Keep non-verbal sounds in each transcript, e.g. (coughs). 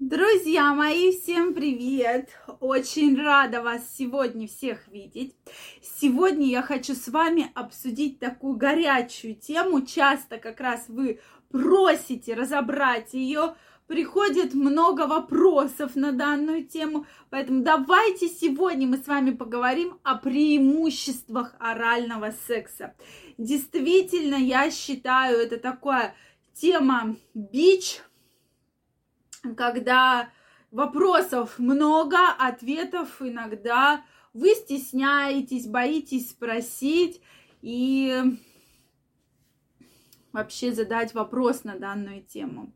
Друзья мои, всем привет! Очень рада вас сегодня всех видеть. Сегодня я хочу с вами обсудить такую горячую тему. Часто как раз вы просите разобрать ее, приходит много вопросов на данную тему, поэтому давайте сегодня мы с вами поговорим о преимуществах орального секса. Действительно, я считаю, это такая тема бич, когда вопросов много, ответов иногда вы стесняетесь, боитесь спросить и вообще задать вопрос на данную тему.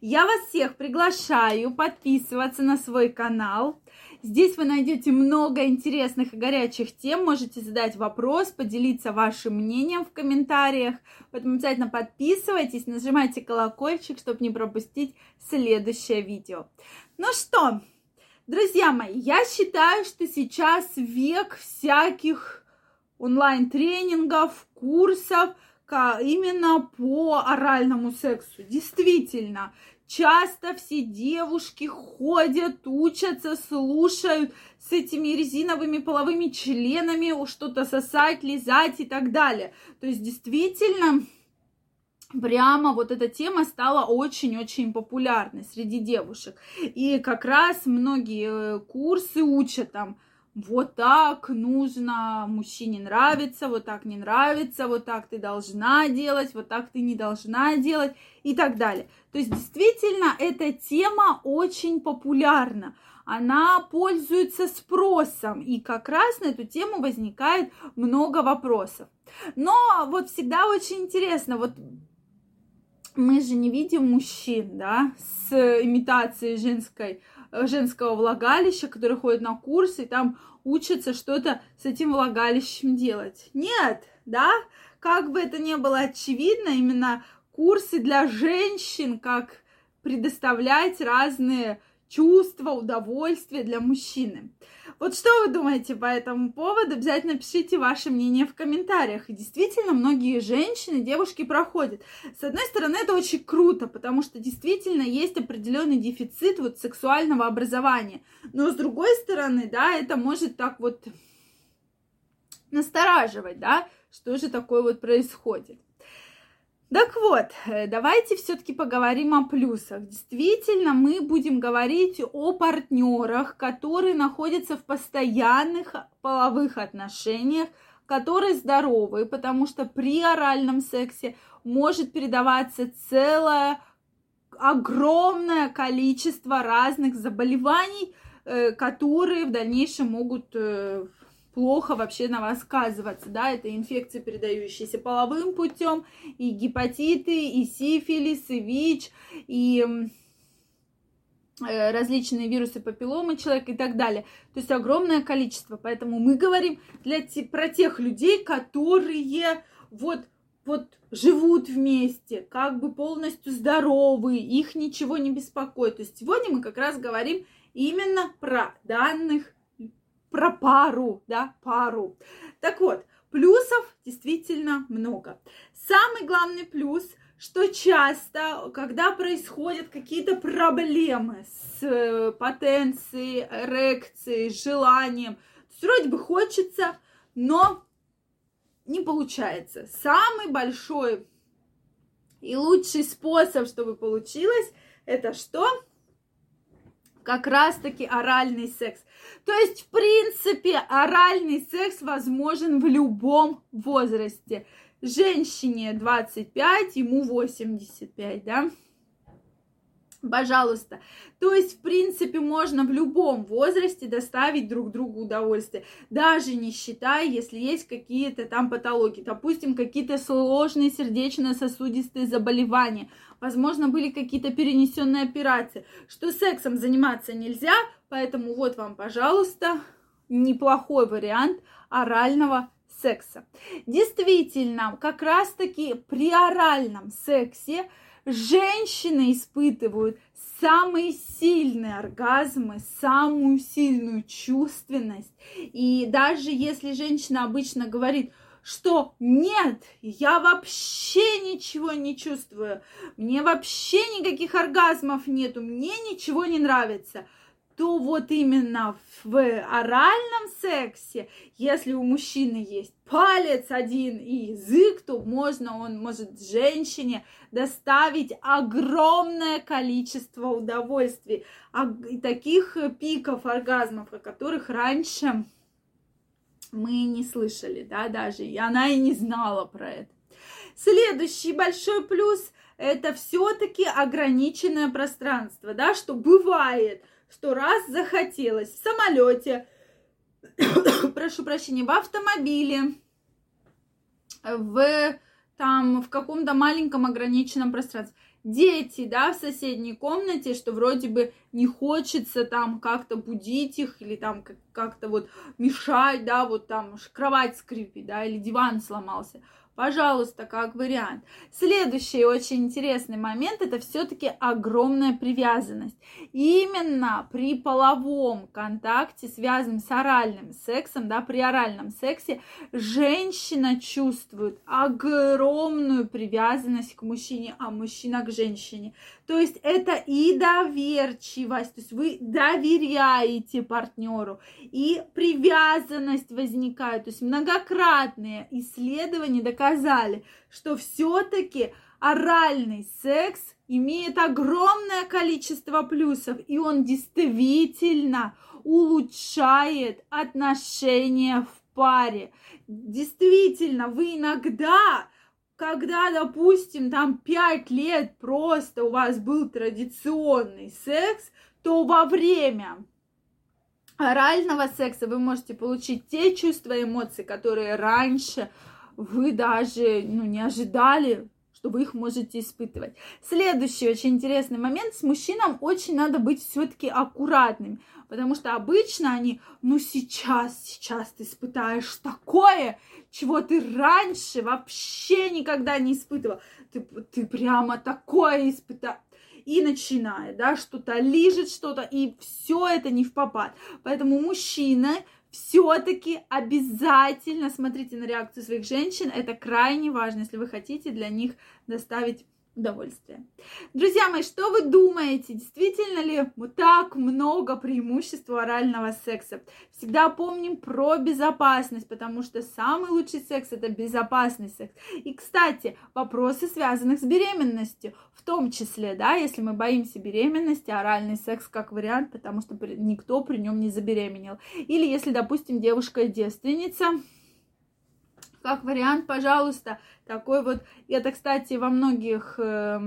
Я вас всех приглашаю подписываться на свой канал. Здесь вы найдете много интересных и горячих тем. Можете задать вопрос, поделиться вашим мнением в комментариях. Поэтому обязательно подписывайтесь, нажимайте колокольчик, чтобы не пропустить следующее видео. Ну что, друзья мои, я считаю, что сейчас век всяких онлайн-тренингов, курсов, именно по оральному сексу. Действительно, часто все девушки ходят, учатся, слушают с этими резиновыми половыми членами что-то сосать, лизать и так далее. То есть действительно прямо вот эта тема стала очень-очень популярной среди девушек. И как раз многие э, курсы учат там вот так нужно, мужчине нравится, вот так не нравится, вот так ты должна делать, вот так ты не должна делать и так далее. То есть действительно эта тема очень популярна, она пользуется спросом, и как раз на эту тему возникает много вопросов. Но вот всегда очень интересно, вот мы же не видим мужчин, да, с имитацией женской женского влагалища, которые ходят на курсы и там учатся что-то с этим влагалищем делать. Нет, да, как бы это ни было очевидно, именно курсы для женщин, как предоставлять разные чувства, удовольствия для мужчины. Вот что вы думаете по этому поводу? Обязательно пишите ваше мнение в комментариях. И действительно, многие женщины, девушки проходят. С одной стороны, это очень круто, потому что действительно есть определенный дефицит вот сексуального образования. Но с другой стороны, да, это может так вот настораживать, да, что же такое вот происходит. Так вот, э, давайте все-таки поговорим о плюсах. Действительно, мы будем говорить о партнерах, которые находятся в постоянных половых отношениях, которые здоровы, потому что при оральном сексе может передаваться целое огромное количество разных заболеваний, э, которые в дальнейшем могут э, плохо вообще на вас сказываться, да, это инфекции, передающиеся половым путем, и гепатиты, и сифилис, и ВИЧ, и э, различные вирусы папилломы человека и так далее. То есть огромное количество. Поэтому мы говорим для про тех людей, которые вот, вот живут вместе, как бы полностью здоровы, их ничего не беспокоит. То есть сегодня мы как раз говорим именно про данных про пару, да, пару. Так вот, плюсов действительно много. Самый главный плюс, что часто, когда происходят какие-то проблемы с э, потенцией, эрекцией, желанием, вроде бы хочется, но не получается. Самый большой и лучший способ, чтобы получилось, это что? Как раз-таки оральный секс. То есть, в принципе, оральный секс возможен в любом возрасте. Женщине 25, ему 85, да? Пожалуйста. То есть, в принципе, можно в любом возрасте доставить друг другу удовольствие, даже не считая, если есть какие-то там патологии, допустим, какие-то сложные сердечно-сосудистые заболевания, возможно, были какие-то перенесенные операции, что сексом заниматься нельзя, поэтому вот вам, пожалуйста, неплохой вариант орального секса. Действительно, как раз-таки при оральном сексе женщины испытывают самые сильные оргазмы, самую сильную чувственность. И даже если женщина обычно говорит, что нет, я вообще ничего не чувствую, мне вообще никаких оргазмов нету, мне ничего не нравится, то вот именно в оральном сексе, если у мужчины есть палец один и язык, то можно, он может женщине доставить огромное количество удовольствий, и таких пиков оргазмов, о которых раньше мы не слышали, да, даже, и она и не знала про это. Следующий большой плюс – это все-таки ограниченное пространство, да, что бывает, что раз захотелось в самолете, (coughs) прошу прощения, в автомобиле, в там в каком-то маленьком ограниченном пространстве. Дети, да, в соседней комнате, что вроде бы не хочется там как-то будить их или там как-то вот мешать, да, вот там кровать скрипит, да, или диван сломался. Пожалуйста, как вариант. Следующий очень интересный момент это все-таки огромная привязанность. Именно при половом контакте, связанном с оральным сексом, да, при оральном сексе, женщина чувствует огромную привязанность к мужчине, а мужчина к женщине. То есть это и доверчивость, то есть вы доверяете партнеру, и привязанность возникает, то есть многократные исследования доказали, что все-таки оральный секс имеет огромное количество плюсов, и он действительно улучшает отношения в паре. Действительно, вы иногда когда, допустим, там 5 лет просто у вас был традиционный секс, то во время орального секса вы можете получить те чувства и эмоции, которые раньше вы даже ну, не ожидали, что вы их можете испытывать. Следующий очень интересный момент. С мужчинам очень надо быть все-таки аккуратным, потому что обычно они, ну сейчас, сейчас ты испытаешь такое, чего ты раньше вообще никогда не испытывал. Ты, ты прямо такое испытал и начинает, да, что-то лижет что-то, и все это не в попад. Поэтому мужчина все-таки обязательно смотрите на реакцию своих женщин. Это крайне важно, если вы хотите для них доставить удовольствие. Друзья мои, что вы думаете? Действительно ли так много преимуществ орального секса? Всегда помним про безопасность, потому что самый лучший секс это безопасный секс. И, кстати, вопросы, связанных с беременностью, в том числе, да, если мы боимся беременности, оральный секс как вариант, потому что никто при нем не забеременел. Или если, допустим, девушка девственница, как вариант, пожалуйста, такой вот. Это, кстати, во многих э,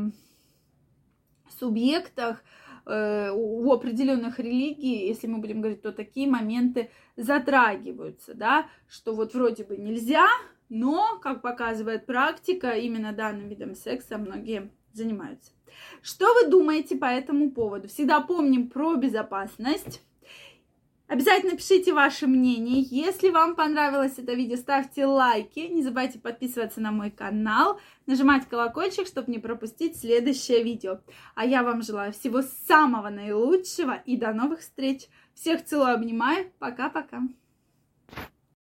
субъектах э, у определенных религий, если мы будем говорить, то такие моменты затрагиваются, да, что вот вроде бы нельзя, но, как показывает практика, именно данным видом секса многие занимаются. Что вы думаете по этому поводу? Всегда помним про безопасность. Обязательно пишите ваше мнение. Если вам понравилось это видео, ставьте лайки. Не забывайте подписываться на мой канал, нажимать колокольчик, чтобы не пропустить следующее видео. А я вам желаю всего самого наилучшего и до новых встреч. Всех целую, обнимаю. Пока-пока.